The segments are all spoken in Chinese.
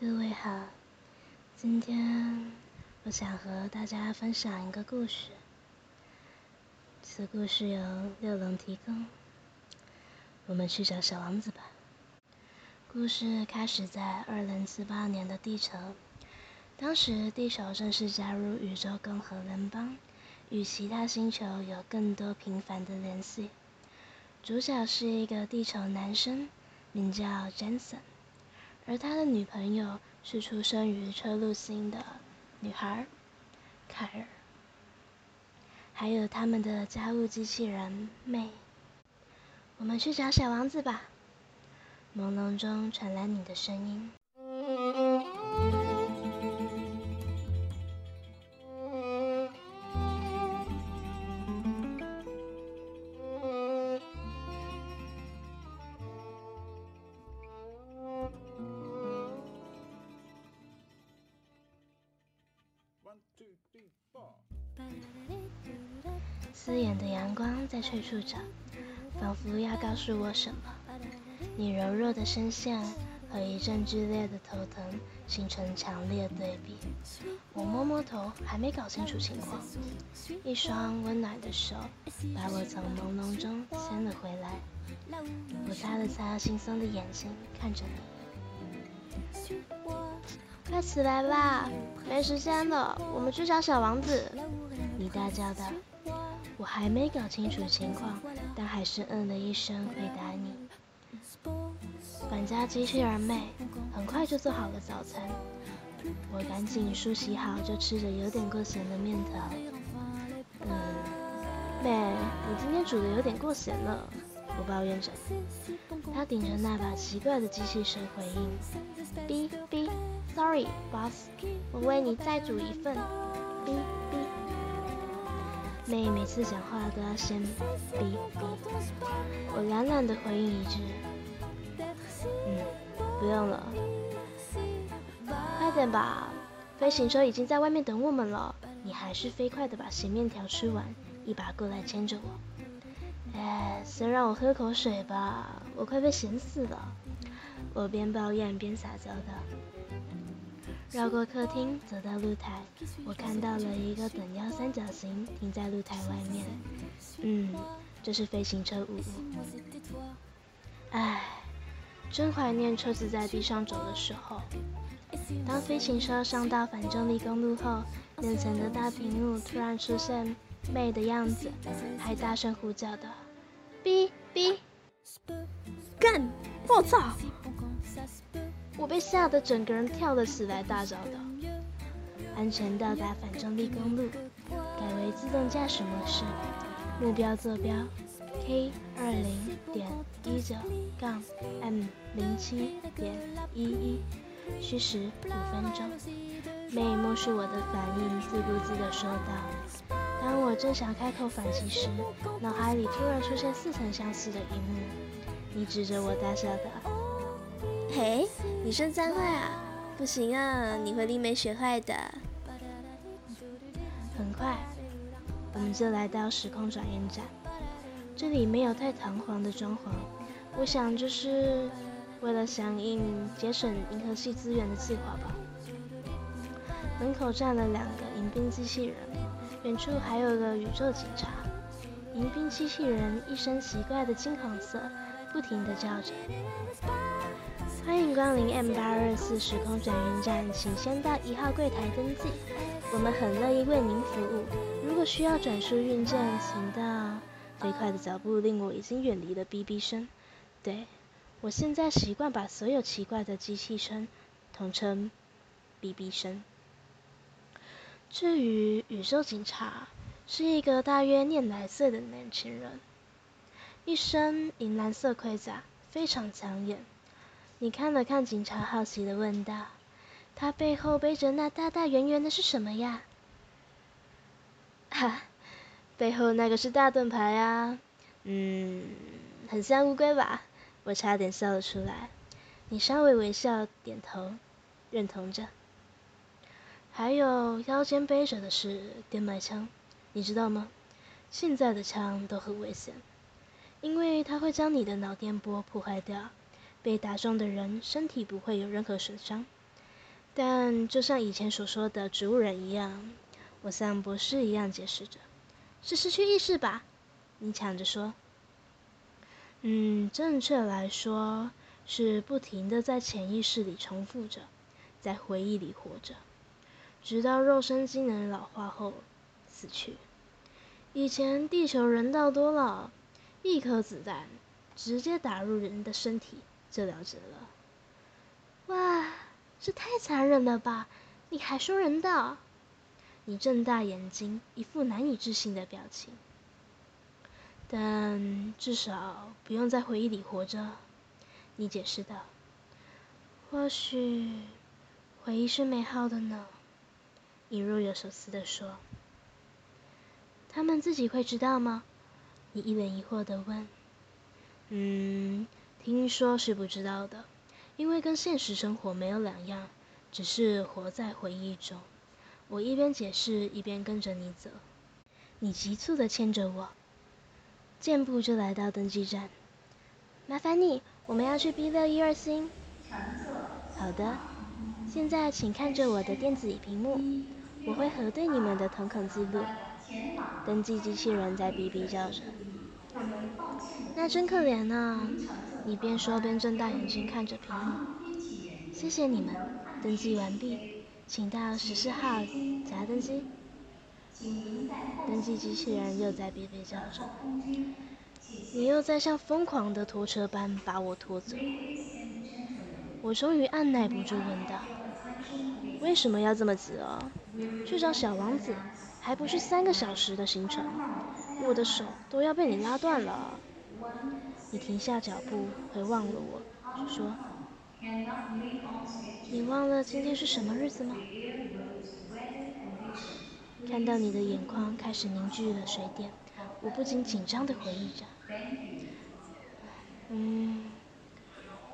各位好，今天我想和大家分享一个故事。此故事由六龙提供。我们去找小王子吧。故事开始在二零四八年的地球，当时地球正式加入宇宙共和联邦，与其他星球有更多频繁的联系。主角是一个地球男生，名叫 Jensen，而他的女朋友是出生于车路星的女孩凯尔，还有他们的家务机器人妹。我们去找小王子吧。朦胧中传来你的声音。阳光在催促着，仿佛要告诉我什么。你柔弱的声线和一阵剧烈的头疼形成强烈对比。我摸摸头，还没搞清楚情况。一双温暖的手把我从朦胧中牵了回来。我擦了擦惺忪的眼睛，看着你。快起来吧，没时间了，我们去找小王子！你大叫道。我还没搞清楚情况，但还是嗯了一声回答你。管家机器人妹很快就做好了早餐，我赶紧梳洗好，就吃着有点过咸的面条。嗯，妹，你今天煮的有点过咸了，我抱怨着。她顶着那把奇怪的机器声回应：B B，Sorry，Boss，我为你再煮一份。B B，妹每次讲话都要先 B B，我懒懒的回应一句。嗯，不用了，快点吧，飞行车已经在外面等我们了。你还是飞快的把咸面条吃完，一把过来牵着我。哎，先让我喝口水吧，我快被咸死了。我边抱怨边撒娇的。绕过客厅，走到露台，我看到了一个等腰三角形停在露台外面。嗯，这是飞行车五。唉。真怀念车子在地上走的时候。当飞行车上到反重力公路后，面前的大屏幕突然出现妹的样子，还大声呼叫的“哔哔”，干！我操！我被吓得整个人跳了起来，大叫道：“安全到达反重力公路，改为自动驾驶模式，目标坐标。” K 二零点一九杠 M 零七点一一，需时五分钟。妹默视我的反应，自顾自地说道。当我正想开口反击时，脑海里突然出现似曾相识的一幕。你指着我大笑道：“嘿，你升三坏啊？不行啊，你会令妹学坏的。”很快，我们就来到时空转运站。这里没有太堂皇的装潢，我想这是为了响应节省银河系资源的计划吧。门口站了两个迎宾机器人，远处还有个宇宙警察。迎宾机器人一身奇怪的金黄色，不停地叫着：“欢迎光临 M 八二四时空转运站，请先到一号柜台登记，我们很乐意为您服务。如果需要转输运件，请到……”飞快的脚步令我已经远离了哔哔声。对，我现在习惯把所有奇怪的机器声统称哔哔声。至于宇宙警察，是一个大约念来岁的年轻人，一身银蓝色盔甲，非常抢眼。你看了看警察，好奇的问道：“他背后背着那大大圆圆的是什么呀？” 哈。背后那个是大盾牌啊，嗯，很像乌龟吧？我差点笑了出来。你稍微微笑点头，认同着。还有腰间背着的是电脉枪，你知道吗？现在的枪都很危险，因为它会将你的脑电波破坏掉。被打中的人身体不会有任何损伤，但就像以前所说的植物人一样，我像博士一样解释着：“是失去意识吧？”你抢着说：“嗯，正确来说是不停的在潜意识里重复着，在回忆里活着，直到肉身机能老化后死去。以前地球人道多了，一颗子弹直接打入人的身体就了结了。哇！”这太残忍了吧！你还说人道？你睁大眼睛，一副难以置信的表情。但至少不用在回忆里活着，你解释道。或许回忆是美好的呢，你若有所思的说。他们自己会知道吗？你一脸疑惑的问。嗯，听说是不知道的。因为跟现实生活没有两样，只是活在回忆中。我一边解释，一边跟着你走。你急促的牵着我，健步就来到登机站。麻烦你，我们要去 B 六一二星。好的，现在请看着我的电子屏幕，我会核对你们的瞳孔记录。登记机器人在哔哔叫着。那真可怜啊！你边说边睁大眼睛看着屏幕。谢谢你们，登记完毕，请到十四号夹登机。登记机器人又在哔哔叫着。你又在像疯狂的拖车般把我拖走。我终于按耐不住问道：“为什么要这么急啊？去找小王子，还不是三个小时的行程？我的手都要被你拉断了。”你停下脚步，回望了我，说：“你忘了今天是什么日子吗？”看到你的眼眶开始凝聚了水点，我不禁紧张的回忆着：“嗯，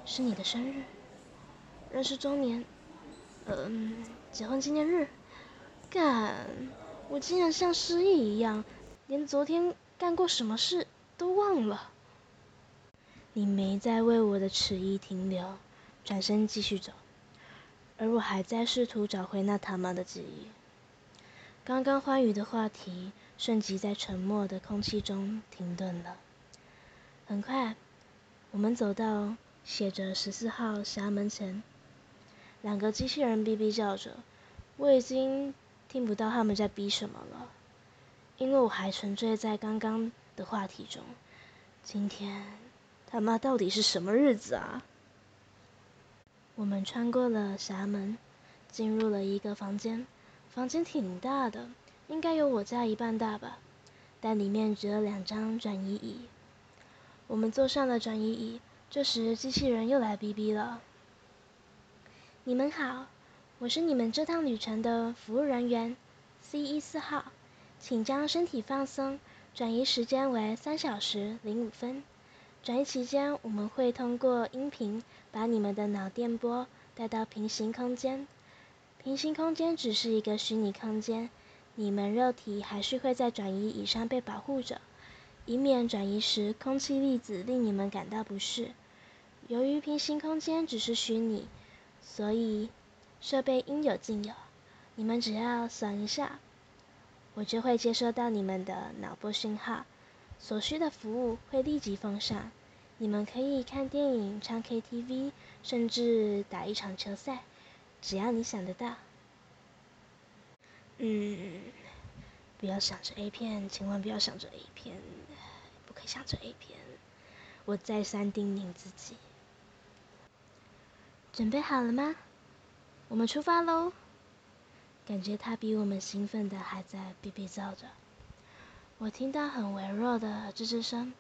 是你的生日，认识周年，嗯，结婚纪念日。干，我竟然像失忆一样，连昨天干过什么事都忘了。”你没再为我的迟疑停留，转身继续走，而我还在试图找回那他妈的记忆。刚刚欢愉的话题瞬即在沉默的空气中停顿了。很快，我们走到写着十四号闸门前，两个机器人哔哔叫着，我已经听不到他们在哔什么了，因为我还沉醉在刚刚的话题中。今天。他妈到底是什么日子啊？我们穿过了闸门，进入了一个房间。房间挺大的，应该有我家一半大吧。但里面只有两张转移椅。我们坐上了转移椅，这时机器人又来哔哔了。你们好，我是你们这趟旅程的服务人员，C 一四号，请将身体放松，转移时间为三小时零五分。转移期间，我们会通过音频把你们的脑电波带到平行空间。平行空间只是一个虚拟空间，你们肉体还是会在转移椅上被保护着，以免转移时空气粒子令你们感到不适。由于平行空间只是虚拟，所以设备应有尽有。你们只要扫一下，我就会接收到你们的脑波讯号。所需的服务会立即奉上，你们可以看电影、唱 KTV，甚至打一场球赛，只要你想得到。嗯，不要想着 A 片，千万不要想着 A 片，不可以想着 A 片。我再三叮咛自己。准备好了吗？我们出发喽！感觉他比我们兴奋的还在哔哔叫着。我听到很微弱的吱吱声，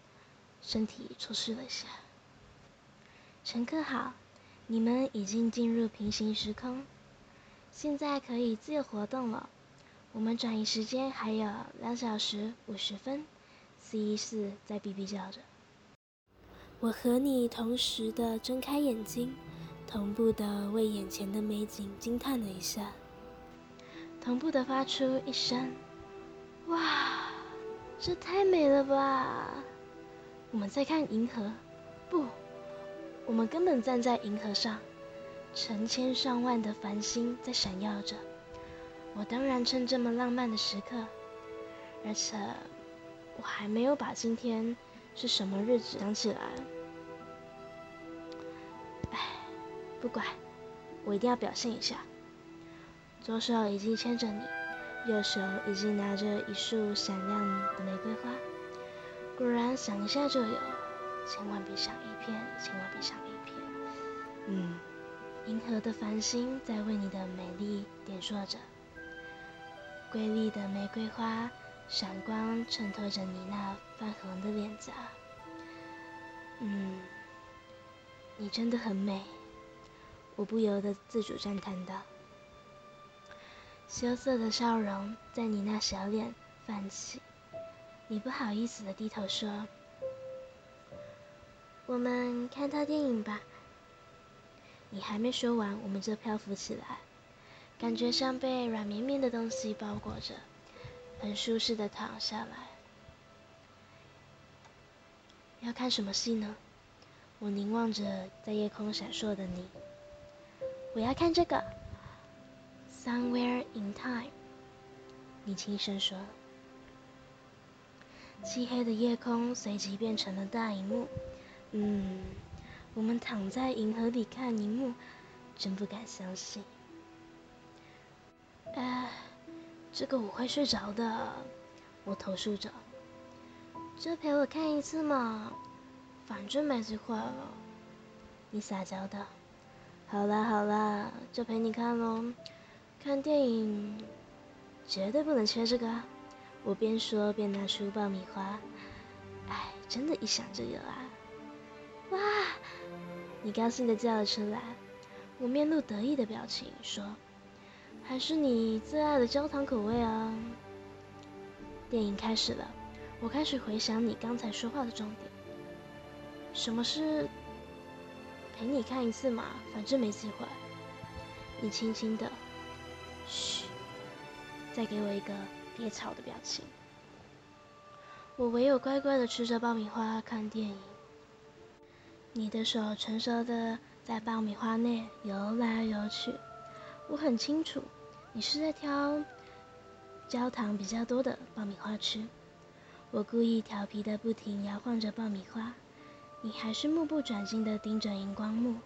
身体出示了一下。乘客好，你们已经进入平行时空，现在可以自由活动了。我们转移时间还有两小时五十分。C 四在哔哔叫着。我和你同时的睁开眼睛，同步的为眼前的美景惊叹了一下，同步的发出一声“哇”。这太美了吧！我们在看银河，不，我们根本站在银河上。成千上万的繁星在闪耀着。我当然趁这么浪漫的时刻，而且我还没有把今天是什么日子想起来。哎，不管，我一定要表现一下。左手已经牵着你，右手已经拿着一束闪亮的玫瑰花。果然想一下就有，千万别想一片，千万别想一片。嗯，银河的繁星在为你的美丽点缀着，瑰丽的玫瑰花闪光衬托着你那泛红的脸颊。嗯，你真的很美，我不由得自主赞叹道。羞涩的笑容在你那小脸泛起，你不好意思的低头说：“我们看套电影吧。”你还没说完，我们就漂浮起来，感觉像被软绵绵的东西包裹着，很舒适的躺下来。要看什么戏呢？我凝望着在夜空闪烁的你。我要看这个。Somewhere in time，你轻声说。漆黑的夜空随即变成了大荧幕。嗯，我们躺在银河里看荧幕，真不敢相信。哎，这个我会睡着的。我投诉着。就陪我看一次嘛，反正没机会了。你撒娇道。好啦好啦，就陪你看喽。看电影绝对不能缺这个，我边说边拿出爆米花。哎，真的，一想就有啊！哇，你高兴的叫了出来。我面露得意的表情说：“还是你最爱的焦糖口味啊！”电影开始了，我开始回想你刚才说话的重点。什么是陪你看一次嘛？反正没机会。你轻轻的。嘘，再给我一个别吵的表情。我唯有乖乖的吃着爆米花看电影。你的手成熟的在爆米花内游来游去。我很清楚，你是在挑焦糖比较多的爆米花吃。我故意调皮的不停摇晃着爆米花，你还是目不转睛的盯着荧光幕，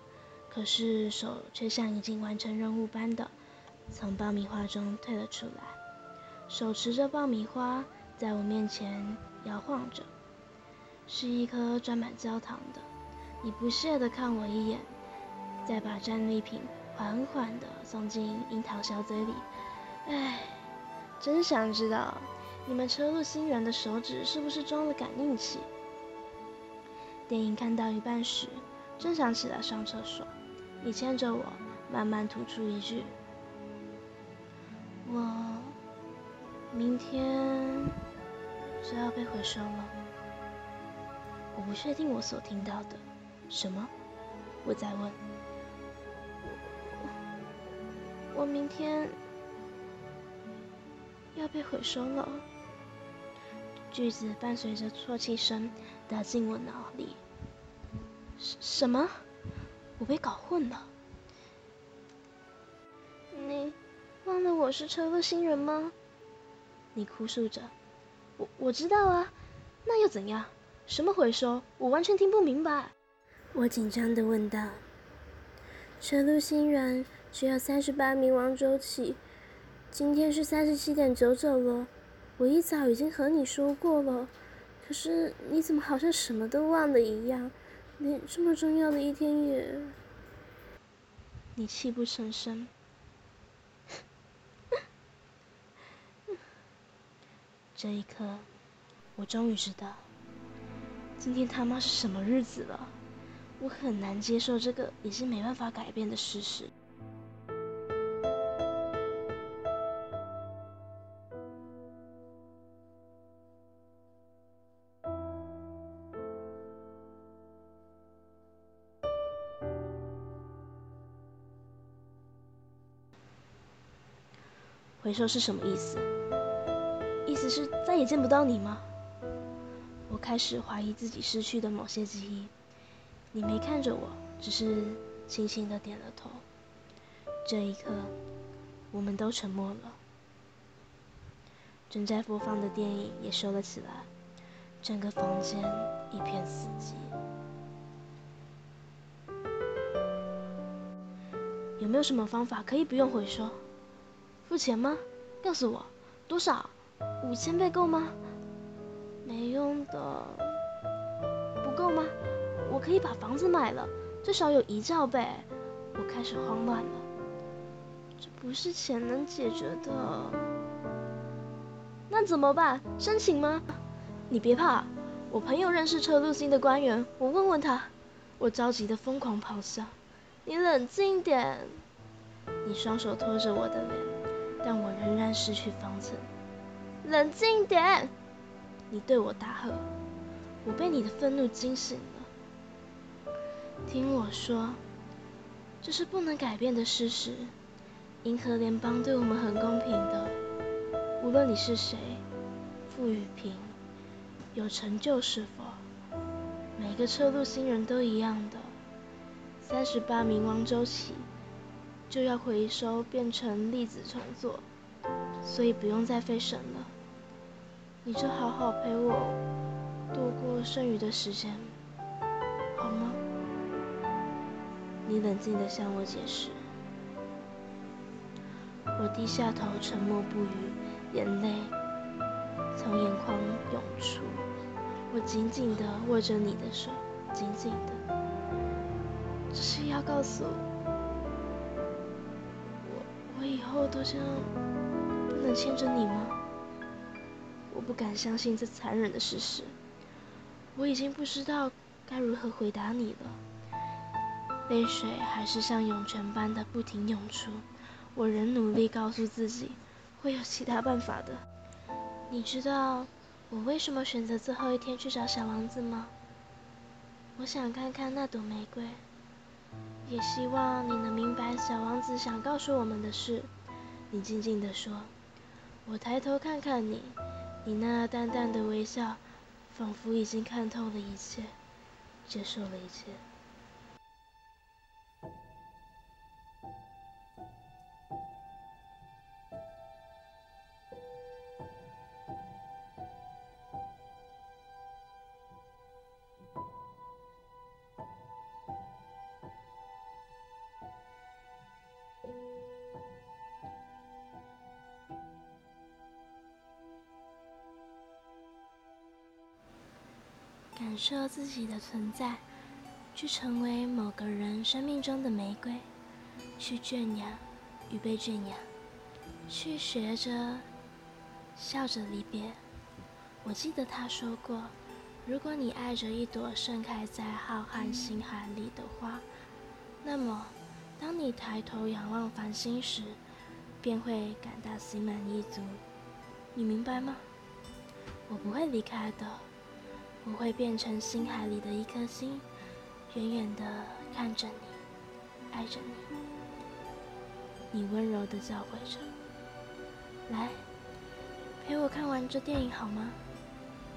可是手却像已经完成任务般的。从爆米花中退了出来，手持着爆米花在我面前摇晃着，是一颗装满焦糖的。你不屑地看我一眼，再把战利品缓缓地送进樱桃小嘴里。唉，真想知道你们车路星人的手指是不是装了感应器？电影看到一半时，正想起来上厕所，你牵着我，慢慢吐出一句。我明天就要被回收了。我不确定我所听到的什么。我在问。我明天要被回收了。句子伴随着啜泣声打进我脑里。什什么？我被搞混了。忘了我是车路星人吗？你哭诉着。我我知道啊，那又怎样？什么回收？我完全听不明白。我紧张的问道。车路星人只有三十八名王周起，今天是三十七点九九了。我一早已经和你说过了，可是你怎么好像什么都忘了一样，连这么重要的一天也……你泣不成声。这一刻，我终于知道，今天他妈是什么日子了。我很难接受这个已经没办法改变的事实。回收是什么意思？是再也见不到你吗？我开始怀疑自己失去的某些记忆。你没看着我，只是轻轻的点了头。这一刻，我们都沉默了。正在播放的电影也收了起来，整个房间一片死寂。有没有什么方法可以不用回收？付钱吗？告诉我，多少？五千倍够吗？没用的，不够吗？我可以把房子买了，最少有一兆倍。我开始慌乱了，这不是钱能解决的。那怎么办？申请吗？你别怕，我朋友认识车路星的官员，我问问他。我着急的疯狂咆哮：“你冷静点！”你双手托着我的脸，但我仍然失去方寸。冷静点！你对我大喝。我被你的愤怒惊醒了。听我说，这是不能改变的事实。银河联邦对我们很公平的。无论你是谁，富与贫，有成就是否，每个车路星人都一样的。三十八冥王周期就要回收变成粒子重做，所以不用再费神了。你就好好陪我度过剩余的时间，好吗？你冷静的向我解释。我低下头，沉默不语。眼泪从眼眶涌出，我紧紧地握着你的手，紧紧的。这是要告诉我，我以后都这样不能牵着你吗？不敢相信这残忍的事实，我已经不知道该如何回答你了。泪水还是像涌泉般的不停涌出，我仍努力告诉自己。会有其他办法的。你知道我为什么选择最后一天去找小王子吗？我想看看那朵玫瑰，也希望你能明白小王子想告诉我们的事。你静静地说。我抬头看看你，你那淡淡的微笑，仿佛已经看透了一切，接受了一切。感受自己的存在，去成为某个人生命中的玫瑰，去圈养与被圈养，去学着笑着离别。我记得他说过，如果你爱着一朵盛开在浩瀚星海里的花，那么当你抬头仰望繁星时，便会感到心满意足。你明白吗？我不会离开的。我会变成星海里的一颗星，远远的看着你，爱着你。你温柔的教诲着，来，陪我看完这电影好吗？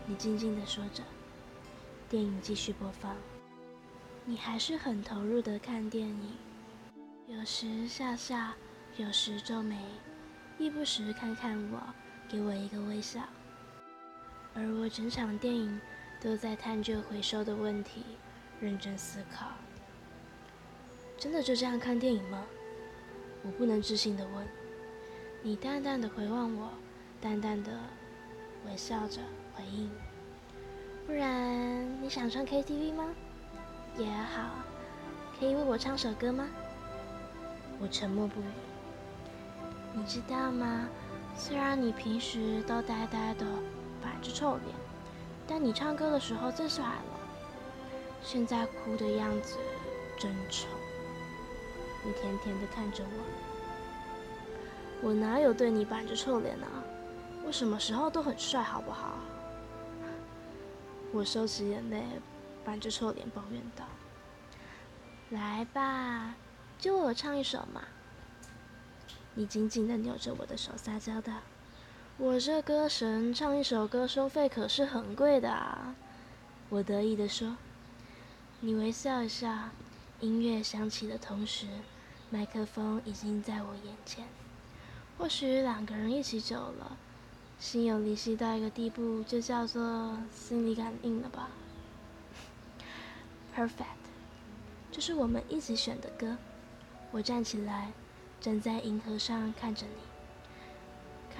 你静静的说着。电影继续播放，你还是很投入的看电影，有时笑笑，有时皱眉，亦不时看看我，给我一个微笑。而我整场电影。都在探究回收的问题，认真思考。真的就这样看电影吗？我不能置信的问。你淡淡的回望我，淡淡的微笑着回应。不然你想唱 KTV 吗？也好，可以为我唱首歌吗？我沉默不语。你知道吗？虽然你平时都呆呆的，摆着臭脸。但你唱歌的时候最帅了，现在哭的样子真丑。你甜甜的看着我，我哪有对你板着臭脸啊？我什么时候都很帅，好不好？我收起眼泪，板着臭脸抱怨道：“来吧，就我唱一首嘛。”你紧紧的扭着我的手，撒娇道。我这歌神唱一首歌收费可是很贵的啊！我得意地说。你微笑一下，音乐响起的同时，麦克风已经在我眼前。或许两个人一起走了，心有灵犀到一个地步，就叫做心里感应了吧。Perfect，这是我们一起选的歌。我站起来，站在银河上看着你，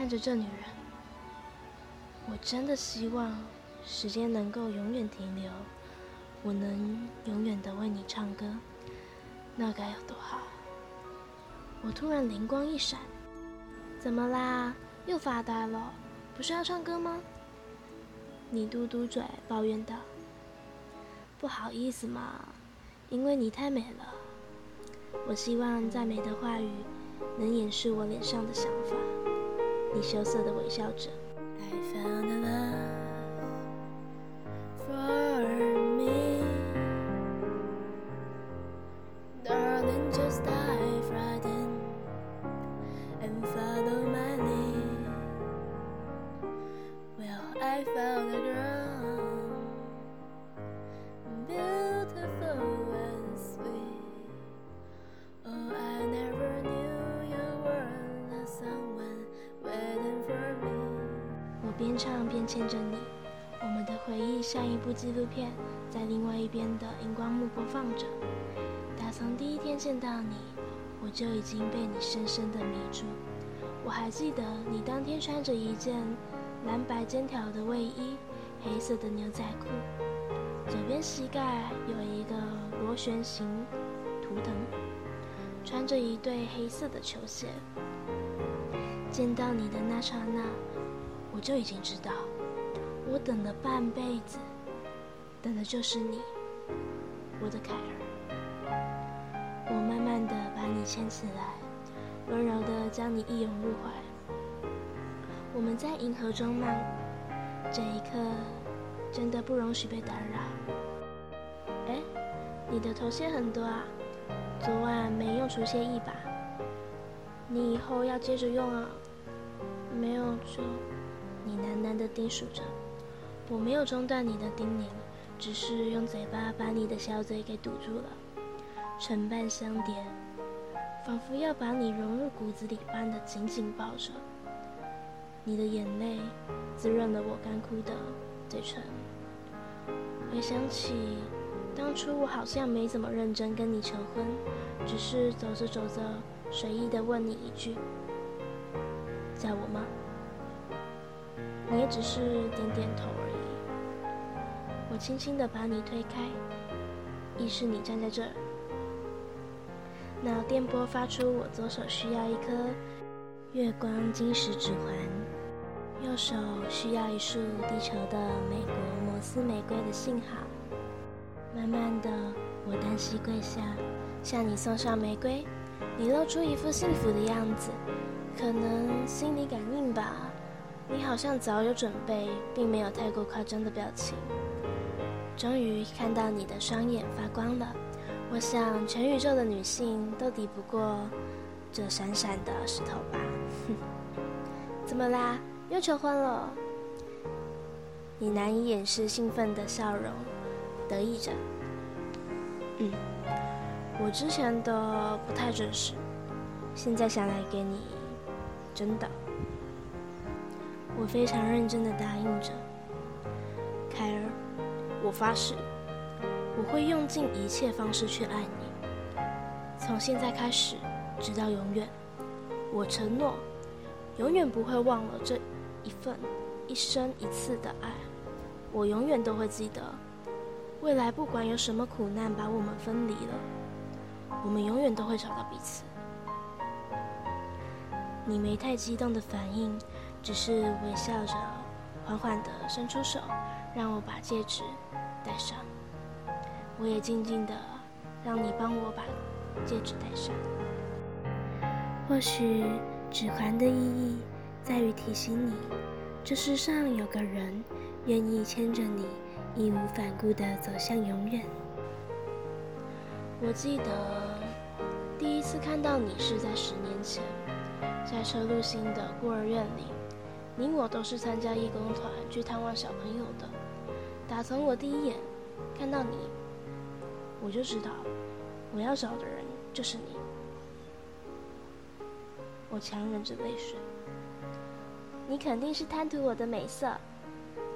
看着这女人。我真的希望时间能够永远停留，我能永远的为你唱歌，那该有多好！我突然灵光一闪。怎么啦？又发呆了？不是要唱歌吗？你嘟嘟嘴抱怨道：“不好意思嘛，因为你太美了。我希望赞美的话语能掩饰我脸上的想法。”你羞涩的微笑着。边荧光幕播放着。打从第一天见到你，我就已经被你深深的迷住。我还记得你当天穿着一件蓝白尖条的卫衣，黑色的牛仔裤，左边膝盖有一个螺旋形图腾，穿着一对黑色的球鞋。见到你的那刹那。我就已经知道，我等了半辈子，等的就是你，我的凯儿。我慢慢的把你牵起来，温柔的将你一拥入怀。我们在银河中漫，这一刻真的不容许被打扰。哎，你的头屑很多啊，昨晚没用除屑液吧？你以后要接着用啊，没有就。你喃喃的叮嘱着，我没有中断你的叮咛，只是用嘴巴把你的小嘴给堵住了，唇瓣相叠，仿佛要把你融入骨子里般的紧紧抱着。你的眼泪滋润了我干枯的嘴唇。回想起当初我好像没怎么认真跟你求婚，只是走着走着随意的问你一句：“叫我吗？”你也只是点点头。我轻轻地把你推开，意识你站在这儿。脑电波发出，我左手需要一颗月光晶石指环，右手需要一束地球的美国摩斯玫瑰的信号。慢慢的，我单膝跪下，向你送上玫瑰。你露出一副幸福的样子，可能心理感应吧。你好像早有准备，并没有太过夸张的表情。终于看到你的双眼发光了，我想全宇宙的女性都抵不过这闪闪的石头吧。怎么啦？又求婚了？你难以掩饰兴奋的笑容，得意着。嗯，我之前的不太准时，现在想来给你真的。我非常认真的答应着，我发誓，我会用尽一切方式去爱你，从现在开始，直到永远。我承诺，永远不会忘了这一份一生一次的爱，我永远都会记得。未来不管有什么苦难把我们分离了，我们永远都会找到彼此。你没太激动的反应。只是微笑着，缓缓地伸出手，让我把戒指戴上。我也静静的让你帮我把戒指戴上。或许指环的意义在于提醒你，这世上有个人愿意牵着你，义无反顾的走向永远。我记得第一次看到你是在十年前，在车路星的孤儿院里。你我都是参加义工团去探望小朋友的。打从我第一眼看到你，我就知道我要找的人就是你。我强忍着泪水。你肯定是贪图我的美色，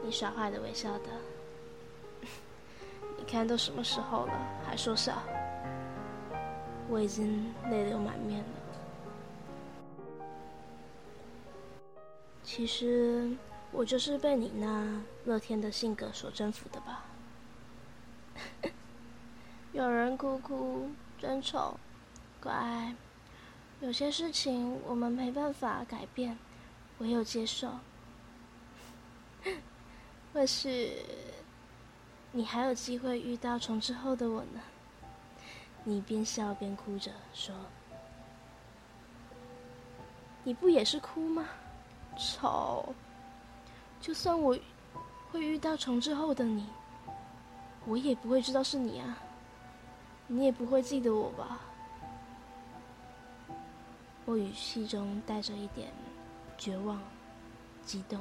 你耍坏的微笑的。你看都什么时候了，还说笑？我已经泪流满面了。其实我就是被你那乐天的性格所征服的吧。有人哭哭，真丑，乖。有些事情我们没办法改变。唯有接受，或许你还有机会遇到重置后的我呢。你边笑边哭着说：“你不也是哭吗？丑！就算我会遇到重置后的你，我也不会知道是你啊。你也不会记得我吧？”我语气中带着一点。绝望，激动。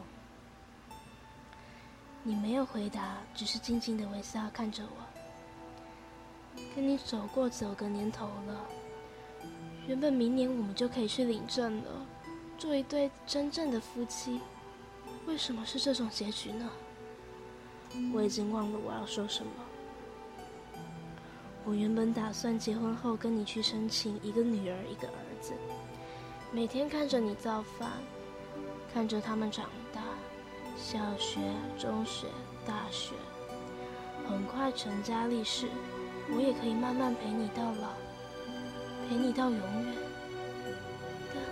你没有回答，只是静静的微笑看着我。跟你走过九个年头了，原本明年我们就可以去领证了，做一对真正的夫妻。为什么是这种结局呢？我已经忘了我要说什么。我原本打算结婚后跟你去申请一个女儿一个儿子，每天看着你造饭。看着他们长大，小学、中学、大学，很快成家立室，我也可以慢慢陪你到老，陪你到永远。但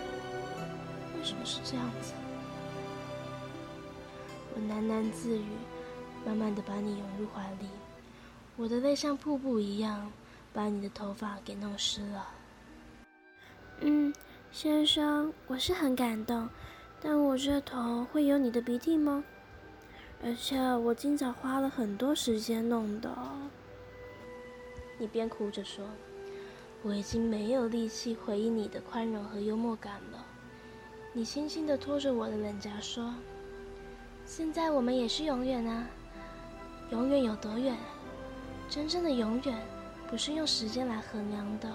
为什么是这样子？我喃喃自语，慢慢的把你拥入怀里，我的泪像瀑布一样，把你的头发给弄湿了。嗯，先生，我是很感动。但我这头会有你的鼻涕吗？而且我今早花了很多时间弄的。你边哭着说：“我已经没有力气回应你的宽容和幽默感了。”你轻轻地拖着我的脸颊说：“现在我们也是永远啊，永远有多远？真正的永远不是用时间来衡量的，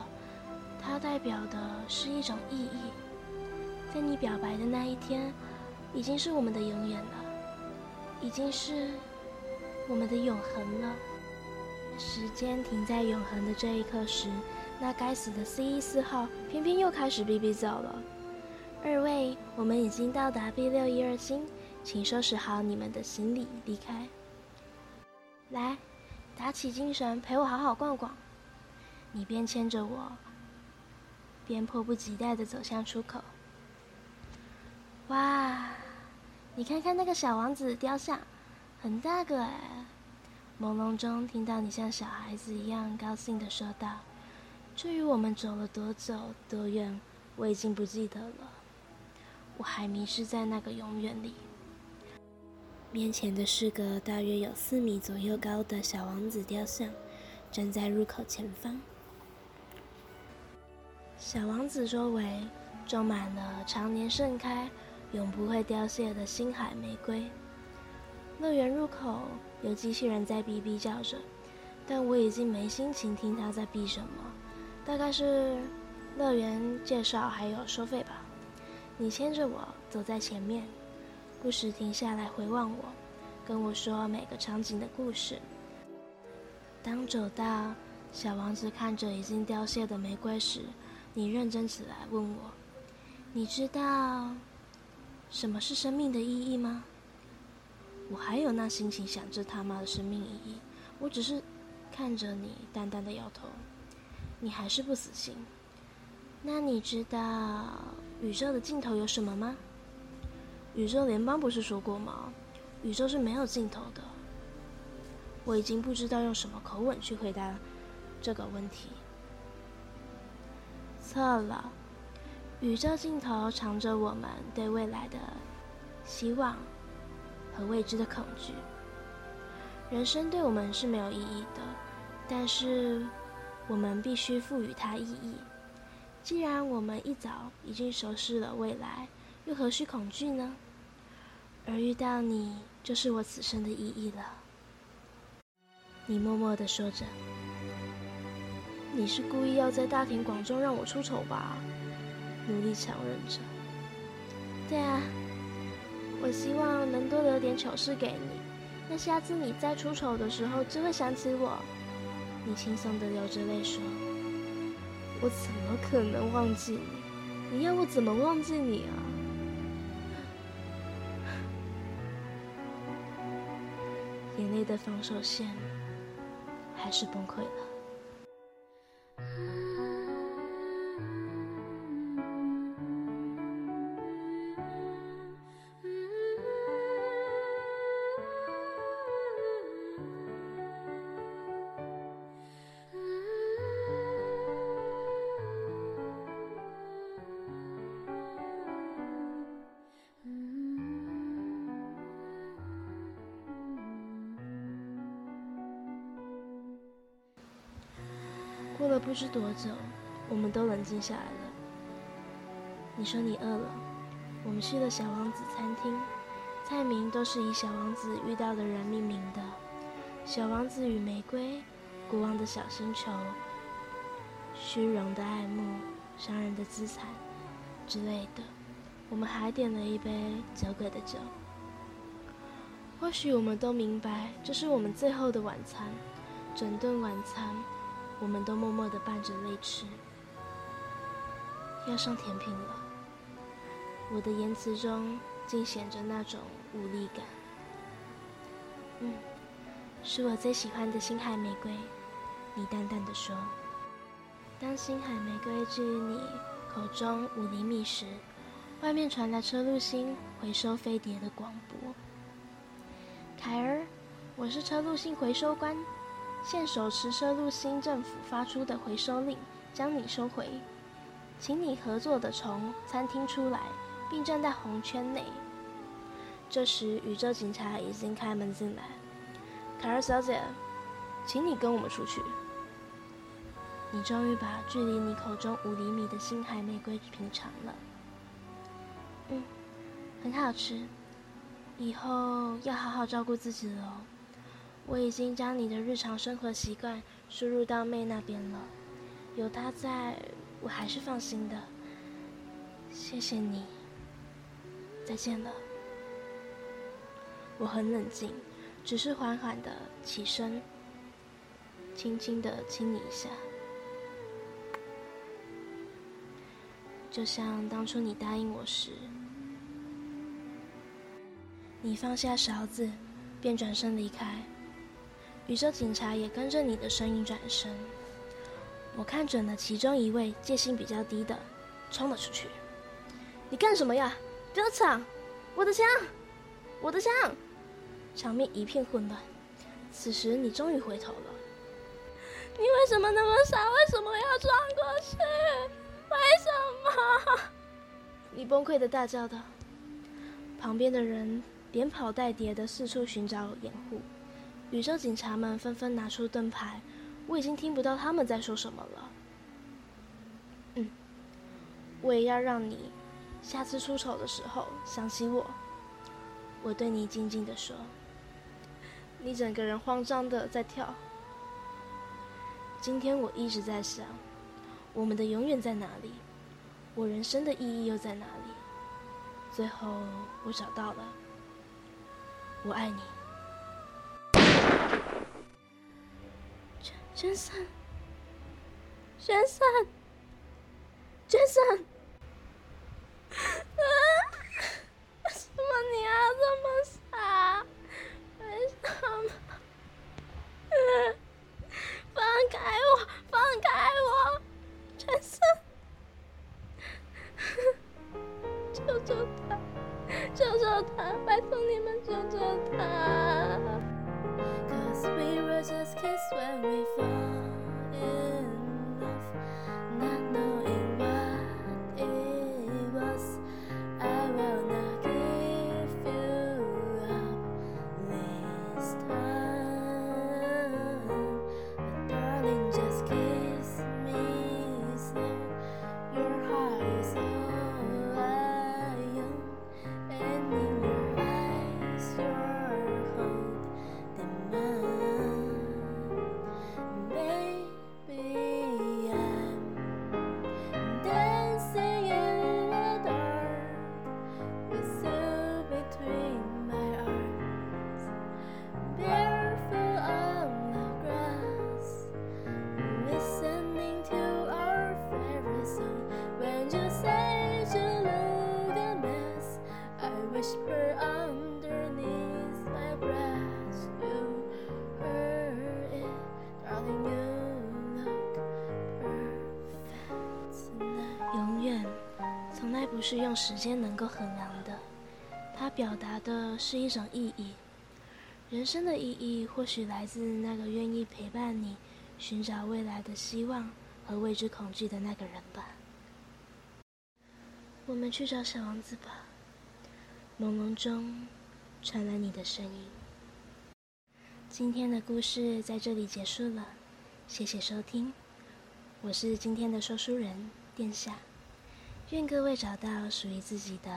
它代表的是一种意义。”在你表白的那一天，已经是我们的永远了，已经是我们的永恒了。时间停在永恒的这一刻时，那该死的 C 一四号偏偏又开始哔哔走了。二位，我们已经到达 B 六一二星，请收拾好你们的行李离开。来，打起精神，陪我好好逛逛。你边牵着我，边迫不及待地走向出口。哇，你看看那个小王子雕像，很大个哎！朦胧中听到你像小孩子一样高兴的说道：“至于我们走了多久多远，我已经不记得了。我还迷失在那个永远里。”面前的是个大约有四米左右高的小王子雕像，站在入口前方。小王子周围种满了常年盛开。永不会凋谢的星海玫瑰。乐园入口有机器人在哔哔叫着，但我已经没心情听它在哔什么。大概是乐园介绍还有收费吧。你牵着我走在前面，不时停下来回望我，跟我说每个场景的故事。当走到小王子看着已经凋谢的玫瑰时，你认真起来问我：“你知道？”什么是生命的意义吗？我还有那心情想这他妈的生命意义？我只是看着你淡淡的摇头，你还是不死心。那你知道宇宙的尽头有什么吗？宇宙联邦不是说过吗？宇宙是没有尽头的。我已经不知道用什么口吻去回答这个问题。错了。宇宙尽头藏着我们对未来的希望和未知的恐惧。人生对我们是没有意义的，但是我们必须赋予它意义。既然我们一早已经熟悉了未来，又何须恐惧呢？而遇到你，就是我此生的意义了。你默默地说着：“你是故意要在大庭广众让我出丑吧？”努力强忍着。对啊，我希望能多留点糗事给你，那下次你再出丑的时候就会想起我。你轻松的流着泪说：“我怎么可能忘记你？你要我怎么忘记你啊？”眼泪的防守线还是崩溃了。过了不知多久，我们都冷静下来了。你说你饿了，我们去了小王子餐厅，菜名都是以小王子遇到的人命名的，小王子与玫瑰、国王的小星球、虚荣的爱慕、商人的资产之类的。我们还点了一杯酒鬼的酒。或许我们都明白，这是我们最后的晚餐，整顿晚餐。我们都默默地伴着泪吃，要上甜品了。我的言辞中尽显着那种无力感。嗯，是我最喜欢的星海玫瑰。你淡淡的说。当星海玫瑰置于你口中五厘米时，外面传来车路星回收飞碟的广播。凯儿，我是车路星回收官。现手持车路新政府发出的回收令，将你收回，请你合作的从餐厅出来，并站在红圈内。这时，宇宙警察已经开门进来。卡尔小姐，请你跟我们出去。你终于把距离你口中五厘米的星海玫瑰品尝了。嗯，很好吃。以后要好好照顾自己了。我已经将你的日常生活习惯输入到妹那边了，有她在，我还是放心的。谢谢你，再见了。我很冷静，只是缓缓的起身，轻轻的亲你一下，就像当初你答应我时，你放下勺子，便转身离开。宇宙警察也跟着你的身影转身，我看准了其中一位戒心比较低的，冲了出去。你干什么呀？不要抢！我的枪！我的枪！场面一片混乱。此时你终于回头了。你为什么那么傻？为什么要撞过去？为什么？你崩溃的大叫道。旁边的人连跑带跌的四处寻找掩护。宇宙警察们纷纷拿出盾牌，我已经听不到他们在说什么了。嗯，我也要让你下次出丑的时候想起我。我对你静静的说。你整个人慌张的在跳。今天我一直在想，我们的永远在哪里？我人生的意义又在哪里？最后我找到了。我爱你。先生，先生，先生，为什么你要这么傻？为什么？放开我，放开我，先生，救救他，救救他，拜托你们救救他。Cause we were just kids when we 时间能够衡量的。它表达的是一种意义。人生的意义，或许来自那个愿意陪伴你、寻找未来的希望和未知恐惧的那个人吧。我们去找小王子吧。朦胧中，传来你的声音。今天的故事在这里结束了，谢谢收听。我是今天的说书人殿下，愿各位找到属于自己的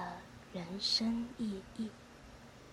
人生意义。